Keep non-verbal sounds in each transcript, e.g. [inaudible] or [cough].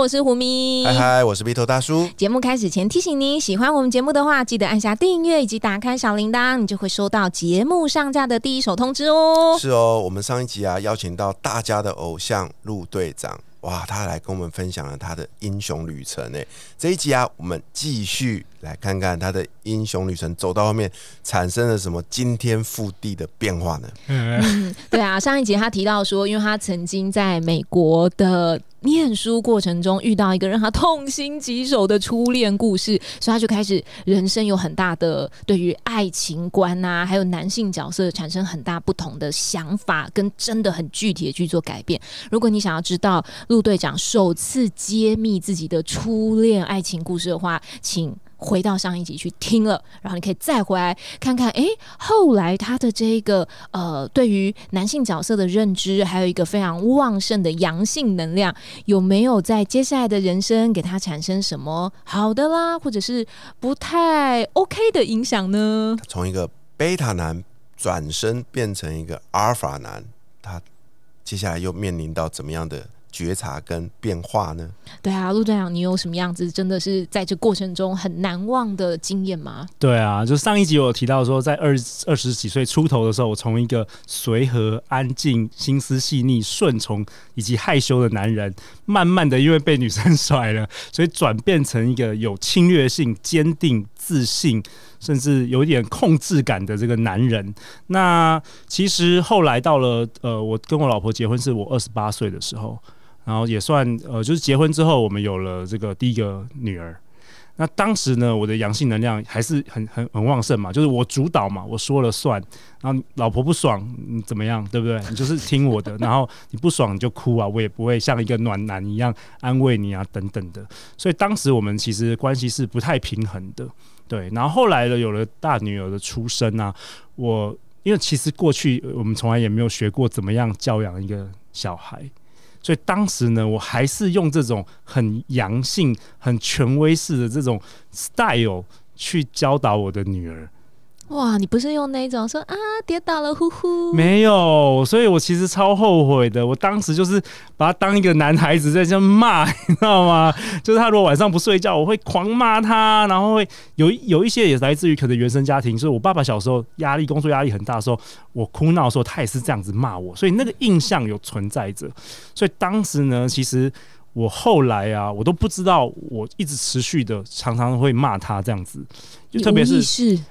我是胡咪。嗨嗨，我是鼻头大叔。节目开始前提醒您，喜欢我们节目的话，记得按下订阅以及打开小铃铛，你就会收到节目上架的第一手通知哦。是哦，我们上一集啊，邀请到大家的偶像陆队长。哇，他来跟我们分享了他的英雄旅程诶！这一集啊，我们继续来看看他的英雄旅程走到后面产生了什么惊天覆地的变化呢？嗯，对啊，上一集他提到说，因为他曾经在美国的念书过程中遇到一个让他痛心疾首的初恋故事，所以他就开始人生有很大的对于爱情观啊，还有男性角色产生很大不同的想法，跟真的很具体的去做改变。如果你想要知道，陆队长首次揭秘自己的初恋爱情故事的话，请回到上一集去听了，然后你可以再回来看看，哎，后来他的这个呃，对于男性角色的认知，还有一个非常旺盛的阳性能量，有没有在接下来的人生给他产生什么好的啦，或者是不太 OK 的影响呢？从一个贝塔男转身变成一个阿尔法男，他接下来又面临到怎么样的？觉察跟变化呢？对啊，陆队长，你有什么样子真的是在这过程中很难忘的经验吗？对啊，就上一集我有提到说，在二二十几岁出头的时候，我从一个随和、安静、心思细腻、顺从以及害羞的男人，慢慢的因为被女生甩了，所以转变成一个有侵略性、坚定、自信。甚至有一点控制感的这个男人，那其实后来到了呃，我跟我老婆结婚是我二十八岁的时候，然后也算呃，就是结婚之后我们有了这个第一个女儿。那当时呢，我的阳性能量还是很很很旺盛嘛，就是我主导嘛，我说了算。然后老婆不爽，你怎么样，对不对？你就是听我的。然后你不爽你就哭啊，我也不会像一个暖男一样安慰你啊，等等的。所以当时我们其实关系是不太平衡的。对，然后后来呢，有了大女儿的出生啊，我因为其实过去我们从来也没有学过怎么样教养一个小孩，所以当时呢，我还是用这种很阳性、很权威式的这种 style 去教导我的女儿。哇，你不是用那种说啊跌倒了呼呼？没有，所以我其实超后悔的。我当时就是把他当一个男孩子在这骂，[laughs] 你知道吗？就是他如果晚上不睡觉，我会狂骂他，然后会有有一些也来自于可能原生家庭，所以我爸爸小时候压力工作压力很大的时候，我哭闹的时候，他也是这样子骂我，所以那个印象有存在着。所以当时呢，其实。我后来啊，我都不知道，我一直持续的常常会骂他这样子，就特别是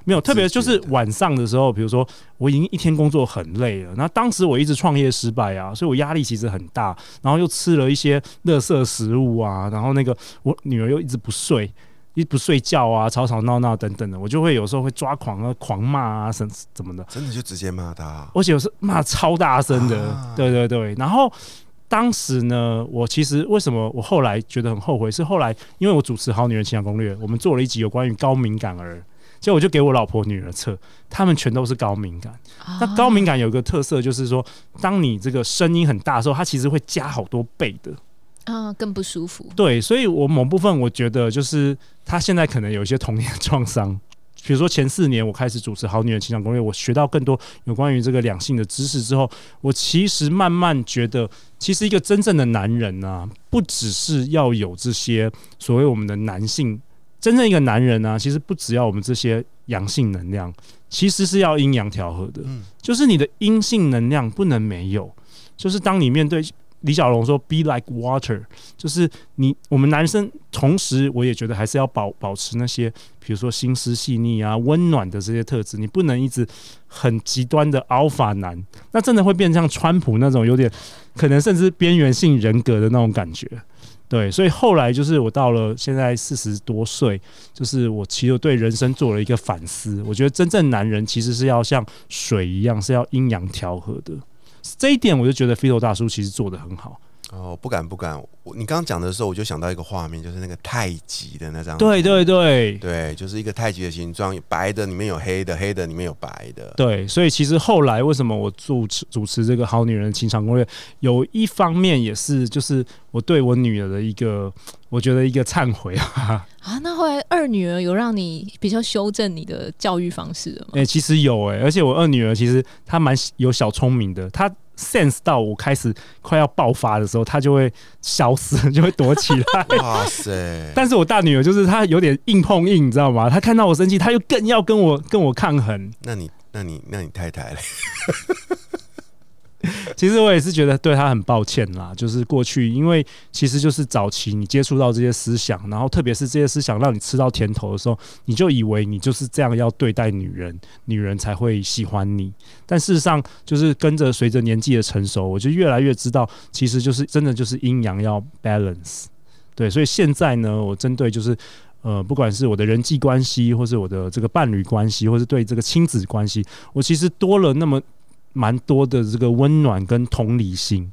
没有特别就是晚上的时候，比如说我已经一天工作很累了，那当时我一直创业失败啊，所以我压力其实很大，然后又吃了一些垃圾食物啊，然后那个我女儿又一直不睡，一不睡觉啊，吵吵闹闹等等的，我就会有时候会抓狂啊，狂骂啊，什怎么的，真的就直接骂他，而且是骂超大声的，对对对，然后。当时呢，我其实为什么我后来觉得很后悔？是后来因为我主持《好女人情感攻略》，我们做了一集有关于高敏感儿，结果我就给我老婆女儿测，他们全都是高敏感。那高敏感有一个特色，就是说，当你这个声音很大的时候，它其实会加好多倍的啊，更不舒服。对，所以我某部分我觉得，就是他现在可能有一些童年创伤。比如说前四年我开始主持《好女人情感攻略》，我学到更多有关于这个两性的知识之后，我其实慢慢觉得，其实一个真正的男人啊，不只是要有这些所谓我们的男性，真正一个男人呢，其实不只要我们这些阳性能量，其实是要阴阳调和的。嗯，就是你的阴性能量不能没有，就是当你面对。李小龙说：“Be like water，就是你我们男生，同时我也觉得还是要保保持那些，比如说心思细腻啊、温暖的这些特质。你不能一直很极端的 alpha 男，那真的会变像川普那种有点可能甚至边缘性人格的那种感觉。对，所以后来就是我到了现在四十多岁，就是我其实对人生做了一个反思。我觉得真正男人其实是要像水一样，是要阴阳调和的。”这一点我就觉得飞头大叔其实做的很好。哦，不敢不敢。我你刚刚讲的时候，我就想到一个画面，就是那个太极的那张。对对对对，就是一个太极的形状，白的里面有黑的，黑的里面有白的。对，所以其实后来为什么我主持主持这个《好女人情场攻略》，有一方面也是就是我对我女儿的一个，我觉得一个忏悔啊。[laughs] 啊，那后来二女儿有让你比较修正你的教育方式吗？哎，其实有哎，而且我二女儿其实她蛮有小聪明的，她。Sense 到我开始快要爆发的时候，他就会消失，[laughs] 就会躲起来。哇塞！[laughs] 但是我大女儿就是她有点硬碰硬，你知道吗？她看到我生气，她又更要跟我跟我抗衡。那你那你那你太太嘞？其实我也是觉得对他很抱歉啦，就是过去，因为其实就是早期你接触到这些思想，然后特别是这些思想让你吃到甜头的时候，你就以为你就是这样要对待女人，女人才会喜欢你。但事实上，就是跟着随着年纪的成熟，我就越来越知道，其实就是真的就是阴阳要 balance。对，所以现在呢，我针对就是呃，不管是我的人际关系，或是我的这个伴侣关系，或是对这个亲子关系，我其实多了那么。蛮多的这个温暖跟同理心，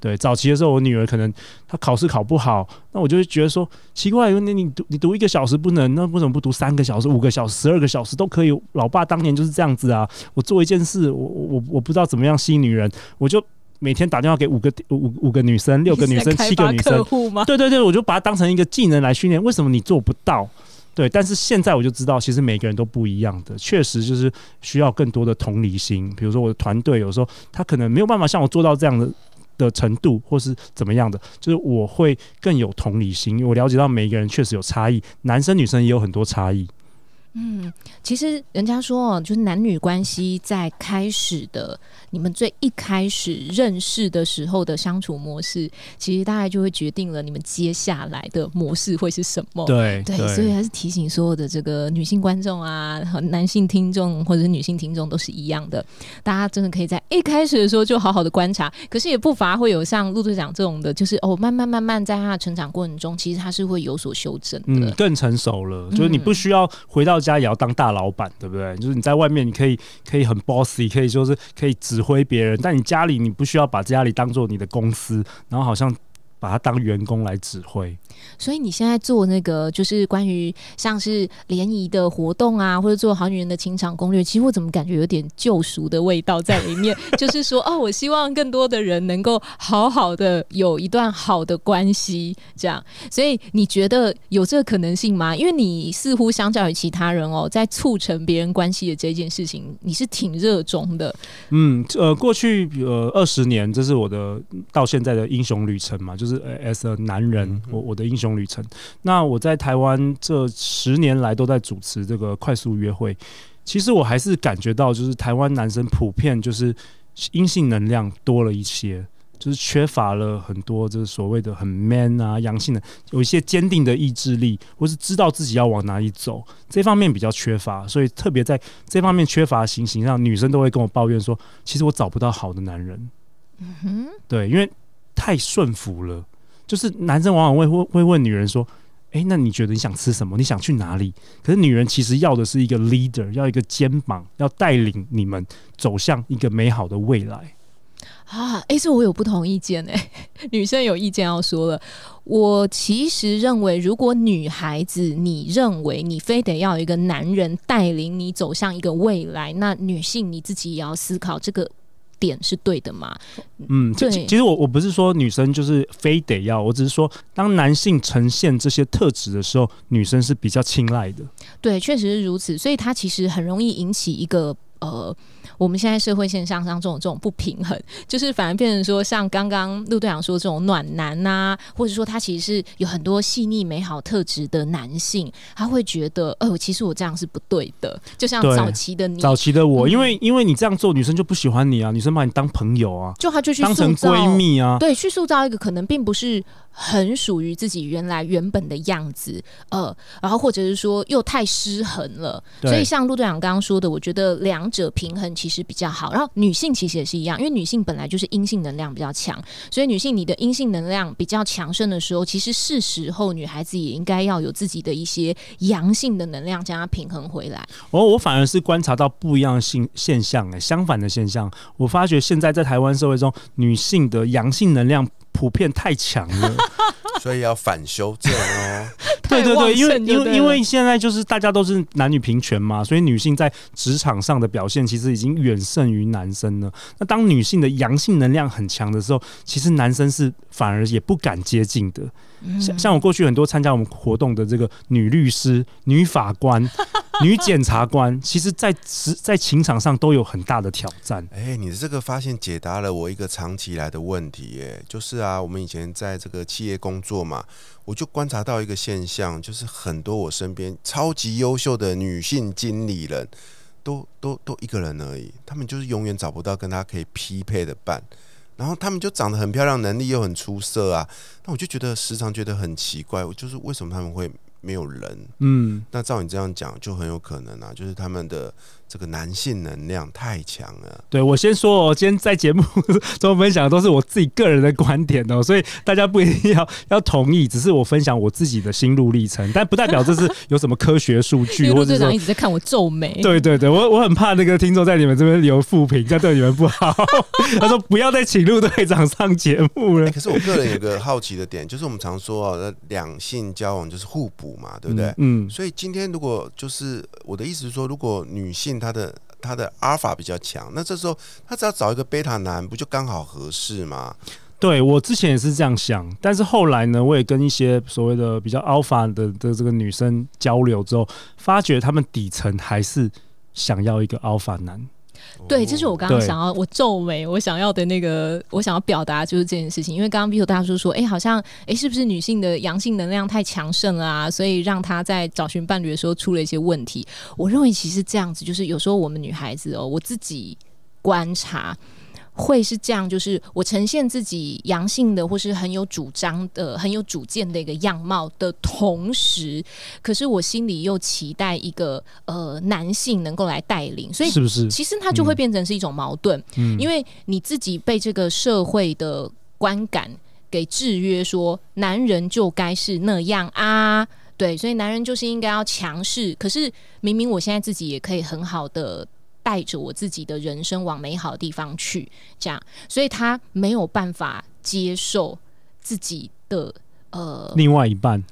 对早期的时候，我女儿可能她考试考不好，那我就会觉得说奇怪，那你读你读一个小时不能，那为什么不读三个小时、五个小时、十二个小时都可以？老爸当年就是这样子啊！我做一件事，我我我不知道怎么样吸引女人，我就每天打电话给五个五五个女生、六个女生、七个女生，对对对，我就把它当成一个技能来训练。为什么你做不到？对，但是现在我就知道，其实每个人都不一样的，确实就是需要更多的同理心。比如说我的团队，有时候他可能没有办法像我做到这样的的程度，或是怎么样的，就是我会更有同理心，我了解到每一个人确实有差异，男生女生也有很多差异。嗯，其实人家说，就是男女关系在开始的，你们最一开始认识的时候的相处模式，其实大概就会决定了你们接下来的模式会是什么。对对，所以还是提醒所有的这个女性观众啊，和男性听众或者是女性听众都是一样的，大家真的可以在一开始的时候就好好的观察，可是也不乏会有像陆队长这种的，就是哦，慢慢慢慢在他的成长过程中，其实他是会有所修正的，更成熟了，就是你不需要回到。家也要当大老板，对不对？就是你在外面，你可以可以很 bossy，可以就是可以指挥别人，但你家里你不需要把家里当做你的公司，然后好像。把它当员工来指挥，所以你现在做那个就是关于像是联谊的活动啊，或者做好女人的情场攻略，其实我怎么感觉有点救赎的味道在里面？[laughs] 就是说，哦，我希望更多的人能够好好的有一段好的关系，这样。所以你觉得有这个可能性吗？因为你似乎相较于其他人哦，在促成别人关系的这件事情，你是挺热衷的。嗯，呃，过去呃二十年，这是我的到现在的英雄旅程嘛，就是。as a 男人，我我的英雄旅程。那我在台湾这十年来都在主持这个快速约会。其实我还是感觉到，就是台湾男生普遍就是阴性能量多了一些，就是缺乏了很多，就是所谓的很 man 啊，阳性的有一些坚定的意志力，或是知道自己要往哪里走，这方面比较缺乏。所以特别在这方面缺乏情形上，女生都会跟我抱怨说，其实我找不到好的男人。嗯哼，对，因为。太顺服了，就是男生往往会会会问女人说：“哎，那你觉得你想吃什么？你想去哪里？”可是女人其实要的是一个 leader，要一个肩膀，要带领你们走向一个美好的未来。啊，哎，这我有不同意见哎，[laughs] 女生有意见要说了。我其实认为，如果女孩子你认为你非得要一个男人带领你走向一个未来，那女性你自己也要思考这个。点是对的吗？嗯，对。其实我我不是说女生就是非得要，我只是说，当男性呈现这些特质的时候，女生是比较青睐的。对，确实是如此。所以它其实很容易引起一个呃。我们现在社会现象上这种这种不平衡，[laughs] 就是反而变成说，像刚刚陆队长说这种暖男呐，或者说他其实是有很多细腻美好特质的男性，他会觉得，哦，其实我这样是不对的。就像早期的你，早期的我，因为因为你这样做，女生就不喜欢你啊，女生把你当朋友啊，就他就去当成闺蜜啊，对，去塑造一个可能并不是。很属于自己原来原本的样子，呃，然后或者是说又太失衡了，所以像陆队长刚刚说的，我觉得两者平衡其实比较好。然后女性其实也是一样，因为女性本来就是阴性能量比较强，所以女性你的阴性能量比较强盛的时候，其实是时候女孩子也应该要有自己的一些阳性的能量将它平衡回来。哦，我反而是观察到不一样的性现象，哎，相反的现象，我发觉现在在台湾社会中，女性的阳性能量。普遍太强了。[laughs] 所以要反修正哦。[laughs] 对对对，因为因为因为为现在就是大家都是男女平权嘛，所以女性在职场上的表现其实已经远胜于男生了。那当女性的阳性能量很强的时候，其实男生是反而也不敢接近的。像像我过去很多参加我们活动的这个女律师、女法官、[laughs] 女检察官，其实在职在情场上都有很大的挑战。哎，你的这个发现解答了我一个长期以来的问题，耶，就是啊，我们以前在这个企业工作嘛，我就观察到一个现象，就是很多我身边超级优秀的女性经理人，都都都一个人而已，他们就是永远找不到跟他可以匹配的伴。然后他们就长得很漂亮，能力又很出色啊，那我就觉得时常觉得很奇怪，我就是为什么他们会没有人？嗯，那照你这样讲，就很有可能啊，就是他们的这个男性能量太强了。对我先说哦，今天在节目 [laughs] 中分享的都是我自己个人的观点哦，所以大家不一定要要同意，只是我分享我自己的心路历程，但不代表这是有什么科学数据 [laughs] 或者队长一直在看我皱眉。对对对，我我很怕那个听众在你们这边留负评，这样对你们不好。[laughs] 他说不要再请陆队长上节目了哎，。可是我个人有个好奇的点，就是我们常说啊，那两性交往就是互补嘛，对不对？嗯，所以今天如果就是我的意思是说，如果女性他的他的阿尔法比较强，那这时候他只要找一个贝塔男，不就刚好合适吗？对我之前也是这样想，但是后来呢，我也跟一些所谓的比较 alpha 的的这个女生交流之后，发觉她们底层还是想要一个 alpha 男。对，这是我刚刚想要，我皱眉，我想要的那个，我想要表达就是这件事情。因为刚刚 Vito 大叔说，哎、好像，哎、是不是女性的阳性能量太强盛了啊？所以让她在找寻伴侣的时候出了一些问题。我认为其实这样子，就是有时候我们女孩子哦，我自己观察。会是这样，就是我呈现自己阳性的，或是很有主张的、很有主见的一个样貌的同时，可是我心里又期待一个呃男性能够来带领，所以是不是？其实它就会变成是一种矛盾，嗯因为你自己被这个社会的观感给制约，说男人就该是那样啊，对，所以男人就是应该要强势。可是明明我现在自己也可以很好的带着我自己的人生往美好的地方去，这样，所以他没有办法接受自己的呃，另外一半，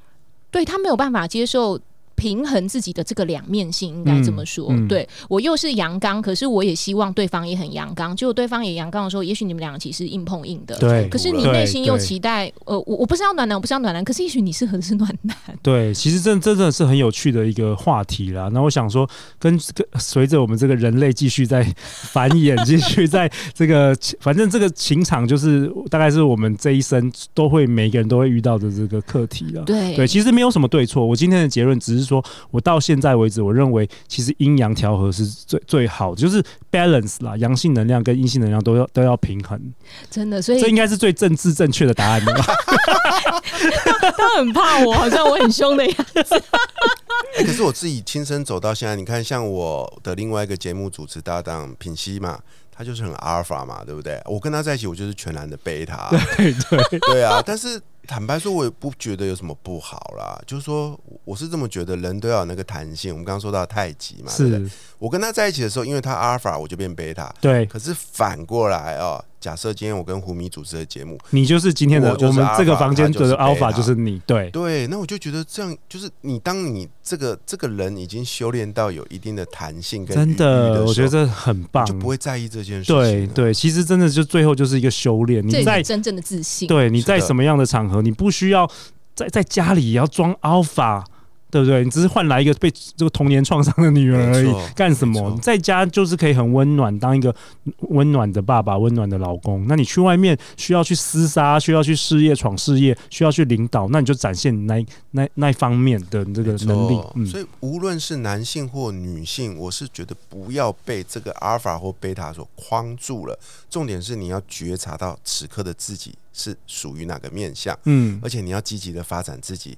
对他没有办法接受平衡自己的这个两面性，应该这么说。嗯嗯对我又是阳刚，可是我也希望对方也很阳刚。结果对方也阳刚的时候，也许你们两个其实硬碰硬的。对可是你内心又期待，呃，我我不是要暖男，我不是要暖男，可是也许你适合的是暖男。对，其实这真的是很有趣的一个话题啦。那我想说，跟跟随着我们这个人类继续在繁衍，继续在这个，[laughs] 反正这个情场就是大概是我们这一生都会每个人都会遇到的这个课题了。对对，其实没有什么对错。我今天的结论只是说，我到现在为止，我认为其实阴阳调和是最最好的，就是 balance 啦，阳性能量跟阴性能量都要都要平衡，真的，所以这应该是最政治正确的答案了吧？[laughs] 他很怕我，好像我很凶的样子。哎、[laughs] 可是我自己亲身走到现在，你看，像我的另外一个节目主持搭档品熙嘛，他就是很阿尔法嘛，对不对？我跟他在一起，我就是全然的贝塔，[laughs] 对对，对啊。但是坦白说，我也不觉得有什么不好啦，就是说，我是这么觉得，人都要有那个弹性。我们刚刚说到太极嘛，对不对？是，我跟他在一起的时候，因为他阿尔法，我就变贝塔。对可是反过来哦，假设今天我跟胡米主持的节目，你就是今天的我就是们这个房间的 alpha 就是你，对对，那我就觉得这样，就是你当你这个这个人已经修炼到有一定的弹性跟真的，我觉得这很棒就。不会在意这件事情。对，对，其实真的就最后就是一个修炼。你在真正的自信。对你在什么样的场合，你不需要在在家里也要装 alpha。对不对？你只是换来一个被这个童年创伤的女儿而已，干什么？你在家就是可以很温暖，当一个 [laughs] 温暖的爸爸、温暖的老公。那你去外面需要去厮杀，需要去事业闯事业，需要去领导，那你就展现那那那一方面的这个能力。嗯，所以无论是男性或女性，我是觉得不要被这个阿尔法或贝塔所框住了。重点是你要觉察到此刻的自己是属于哪个面相，嗯，而且你要积极的发展自己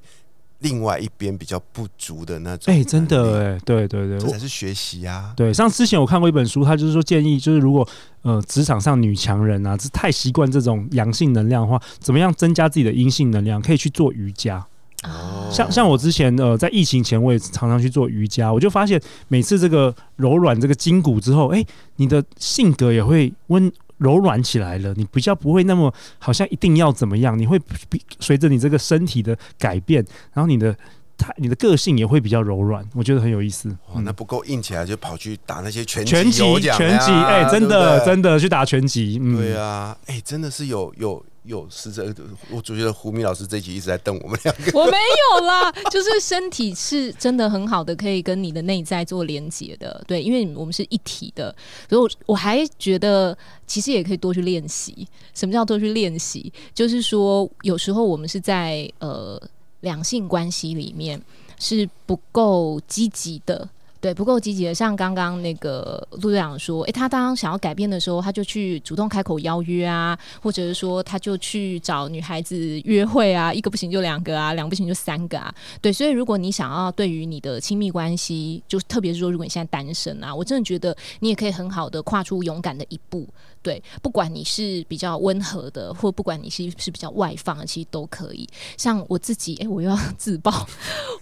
另外一边比较不足的那种。哎、真的哎、对对对，我这才是学习啊。对，像之前我看过一本书，他就是说建议，就是如果呃职场上女强人啊，是太习惯这种阳性能量的话，怎么样增加自己的阴性能量？可以去做瑜伽。哦像像我之前呃在疫情前，我也常常去做瑜伽，我就发现每次这个柔软这个筋骨之后，哎、你的性格也会温柔软起来了，你比较不会那么好像一定要怎么样，你会比随着你这个身体的改变，然后你的他你的个性也会比较柔软，我觉得很有意思。哇，那不够硬起来就跑去打那些拳拳击拳击，呀哎、真的真的去打拳击，嗯，对啊，哎、真的是有有有是这，我觉得胡明老师这一集一直在瞪我们两个。[laughs] 我没有啦，[laughs] 就是身体是真的很好的，可以跟你的内在做连接的。对，因为我们是一体的，所以我我还觉得其实也可以多去练习。什么叫多去练习？就是说有时候我们是在呃两性关系里面是不够积极的。对，不够积极的，像刚刚那个陆队长说，诶，他当想要改变的时候，他就去主动开口邀约啊，或者是说他就去找女孩子约会啊，一个不行就两个啊，两不行就三个啊。对，所以如果你想要对于你的亲密关系，就特别是说如果你现在单身啊，我真的觉得你也可以很好的跨出勇敢的一步。对，不管你是比较温和的，或不管你是是比较外放的，其实都可以。像我自己，哎，我又要 [laughs] 自爆，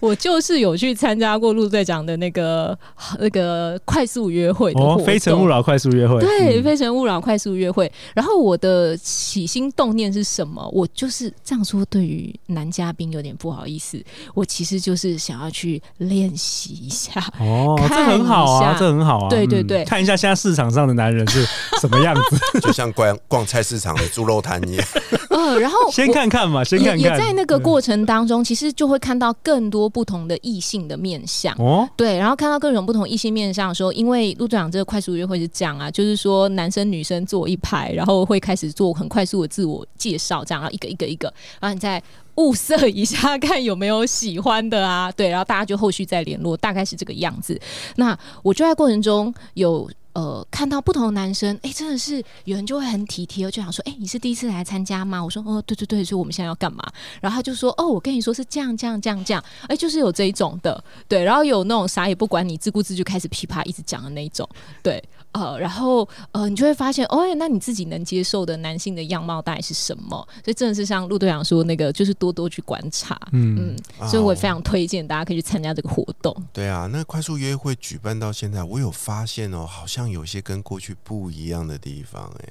我就是有去参加过陆队长的那个那个快速约会的活哦，动。非诚勿扰快速约会，对，嗯非诚勿扰快速约会。然后我的起心动念是什么？我就是这样说，对于男嘉宾有点不好意思。我其实就是想要去练习一下。哦，这很好啊，这很好啊，嗯对对对看一下现在市场上的男人是什么样子，就像逛逛菜市场的猪肉摊一样。[laughs] 嗯，然后先看看嘛，先看看，也在那个过程当中，其实就会看到更多不同的异性的面相。哦，对，然后看到各种不同异性面相的时候，因为陆队长这个快速约会是这样啊，就是说男生女生坐一排，然后会开始做很快速的自我介绍，这样，然后一个一个一个，然后你再物色一下，[laughs] 看有没有喜欢的啊，对，然后大家就后续再联络，大概是这个样子。那我就在过程中有。呃，看到不同的男生，哎、真的是有人就会很体贴，就想说，哎、你是第一次来参加吗？我说，哦，对对对，所以我们现在要干嘛？然后他就说，哦，我跟你说是这样这样这样这样，哎、就是有这一种的，对，然后有那种啥也不管你自顾自就开始噼啪一直讲的那一种，对，呃，然后呃，你就会发现，哦，那你自己能接受的男性的样貌大概是什么？所以真的是像陆队长说那个，就是多多去观察，嗯嗯，所以我也非常推荐大家可以去参加这个活动。对啊，那快速约会举办到现在，我有发现哦，好像有些跟过去不一样的地方哎。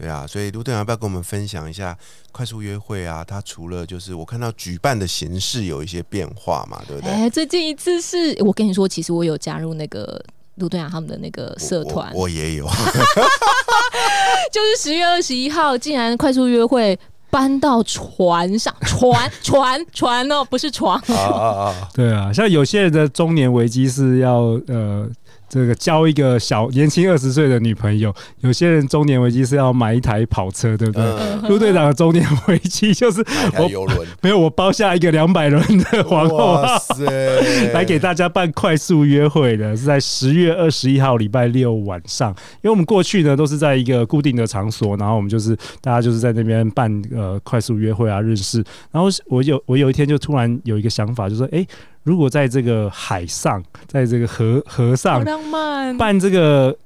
对啊，所以卢队长要不要跟我们分享一下快速约会啊？它除了就是我看到举办的形式有一些变化嘛，对不对？哎、最近一次是我跟你说，其实我有加入那个卢队长他们的那个社团，我我也有，[laughs] 就是十月二十一号，竟然快速约会搬到船上，[laughs] 船船船哦，不是床。啊啊啊！对啊，像有些人的中年危机是要呃。这个交一个小年轻二十岁的女朋友，有些人中年危机是要买一台跑车，对不对？嗯，陆队长的中年危机就是买台游轮，[laughs] 没有我包下一个两百轮的皇后号，来 [laughs] 给大家办快速约会的，是在十月二十一号礼拜六晚上。因为我们过去呢都是在一个固定的场所，然后我们就是大家就是在那边办呃快速约会啊认识。然后我有我有一天就突然有一个想法，就说哎、诶如果在这个海上，在这个河河上浪漫，办这个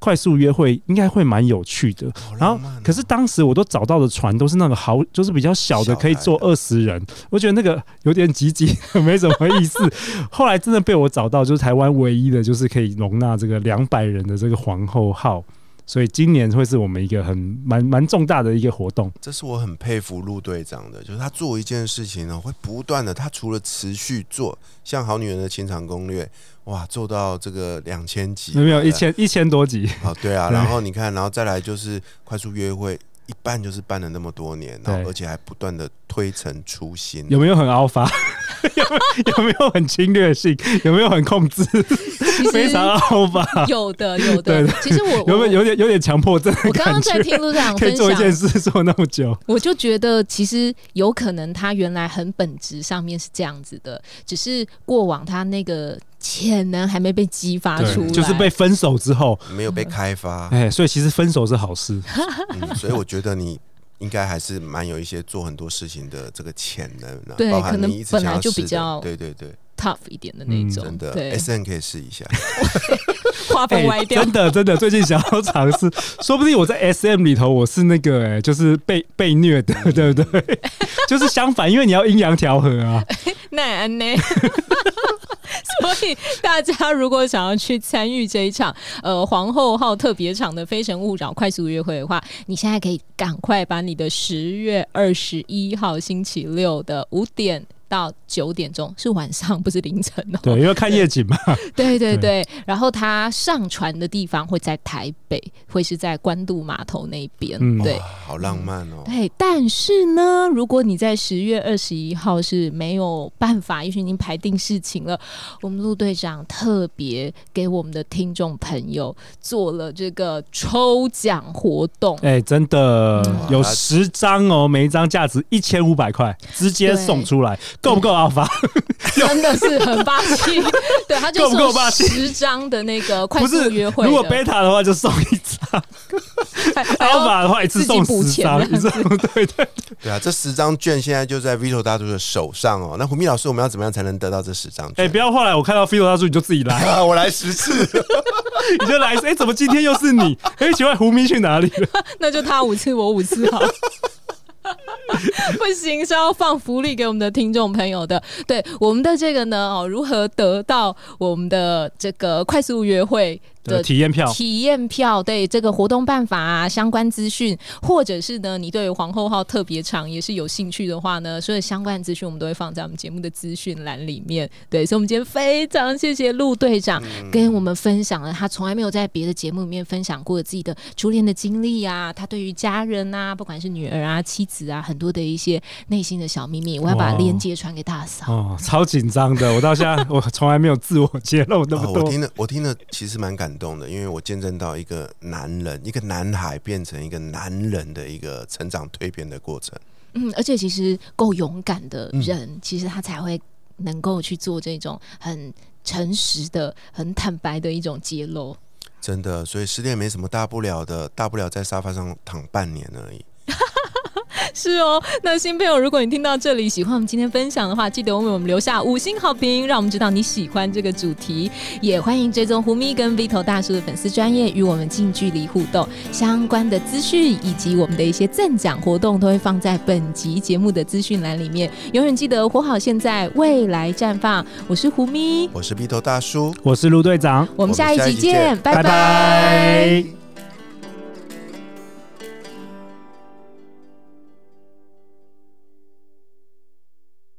快速约会，应该会蛮有趣的。然后可是当时我都找到的船都是那个好，就是比较小的，可以坐二十人。我觉得那个有点挤挤，[laughs] 没什么意思。后来真的被我找到，就是台湾唯一的，就是可以容纳这个两百人的这个皇后号。所以今年会是我们一个很蛮蛮重大的一个活动。这是我很佩服陆队长的，就是他做一件事情呢，会不断的，他除了持续做，像《好女人的情场攻略》，哇，做到这个两千集，有没有一千一千多集？哦，对啊，然后你看，然后再来就是快速约会，一办就是办了那么多年，然后对而且还不断的推陈出新，有没有很 alpha？有没有有没有很侵略性？有没有很控制？非常 alpha？有的有对的。其实我有没有有点有点强迫症我刚刚？在听陆队长分可以做一件享，事做那么久？我就觉得其实有可能他原来很本质上面是这样子的，只是过往他那个潜能还没被激发出来，就是被分手之后，没有被开发，哎，所以其实分手是好事。嗯，所以我觉得你。应该还是蛮有一些做很多事情的这个潜能的，对包含可能你本来想要就比较对对对，tough 一点的那嗯种，真的对，，S N 可以试一下，[laughs] 画风歪掉哎真。的真的，最近想要尝试，[laughs] 说不定我在 S M 里头我是那个哎、就是被被虐的，对不对？[laughs] 就是相反，因为你要阴阳调和啊。那安呢？[laughs] 所以大家如果想要去参与这一场 [laughs] 呃皇后号特别场的《非诚勿扰》快速约会的话，你现在可以赶快把你的十月二十一号星期六的五点。到九点钟是晚上，不是凌晨哦。对，因为看夜景嘛。[laughs] 对对对，然后他上船的地方会在台北，会是在关渡码头那边。嗯，对，好浪漫哦。对，但是呢，如果你在十月二十一号是没有办法，也许您排定事情了，我们陆队长特别给我们的听众朋友做了这个抽奖活动。哎，真的有十张哦，每一张价值一千五百块，直接送出来。够不够阿发？[laughs] 真的是很霸气，[laughs] 对，他就送十张的那个快速约会。如果贝塔的话就送一张，阿法的话一次送十张，对对对啊！这十张券现在就在 Vito 大叔的手上哦。那胡明老师，我们要怎么样才能得到这十张？哎，不要后来我看到 Vito 大叔你就自己来，啊 [laughs] 我来十次，你就来。哎，怎么今天又是你？哎，请问胡咪去哪里了？那就他五次，我五次好。[laughs] 不行，是要放福利给我们的听众朋友的。对我们的这个呢，哦，如何得到我们的这个快速约会？的体验票，体验票对这个活动办法啊，相关资讯，或者是呢，你对皇后号特别长也是有兴趣的话呢，所有相关资讯我们都会放在我们节目的资讯栏里面。对，所以我们今天非常谢谢陆队长跟我们分享了他从来没有在别的节目里面分享过自己的初恋的经历啊，他对于家人啊，不管是女儿啊、妻子啊，很多的一些内心的小秘密，我要把链接传给大嫂。哦，超紧张的，我到现在我从来没有自我揭露那么多。我听了，我听了，其实蛮感。动的，因为我见证到一个男人，一个男孩变成一个男人的一个成长蜕变的过程。嗯，而且其实够勇敢的人，其实他才会能够去做这种很诚实的、很坦白的一种揭露。真的，所以失恋没什么大不了的，大不了在沙发上躺半年而已。是哦，那新朋友，如果你听到这里喜欢我们今天分享的话，记得为我们留下五星好评，让我们知道你喜欢这个主题。也欢迎追踪胡咪跟 Vito 大叔的粉丝专业，与我们近距离互动。相关的资讯以及我们的一些赠奖活动，都会放在本集节目的资讯栏里面。永远记得活好现在，未来绽放。我是胡咪，我是 Vito 大叔，我是陆队长，我们下一集见，拜拜。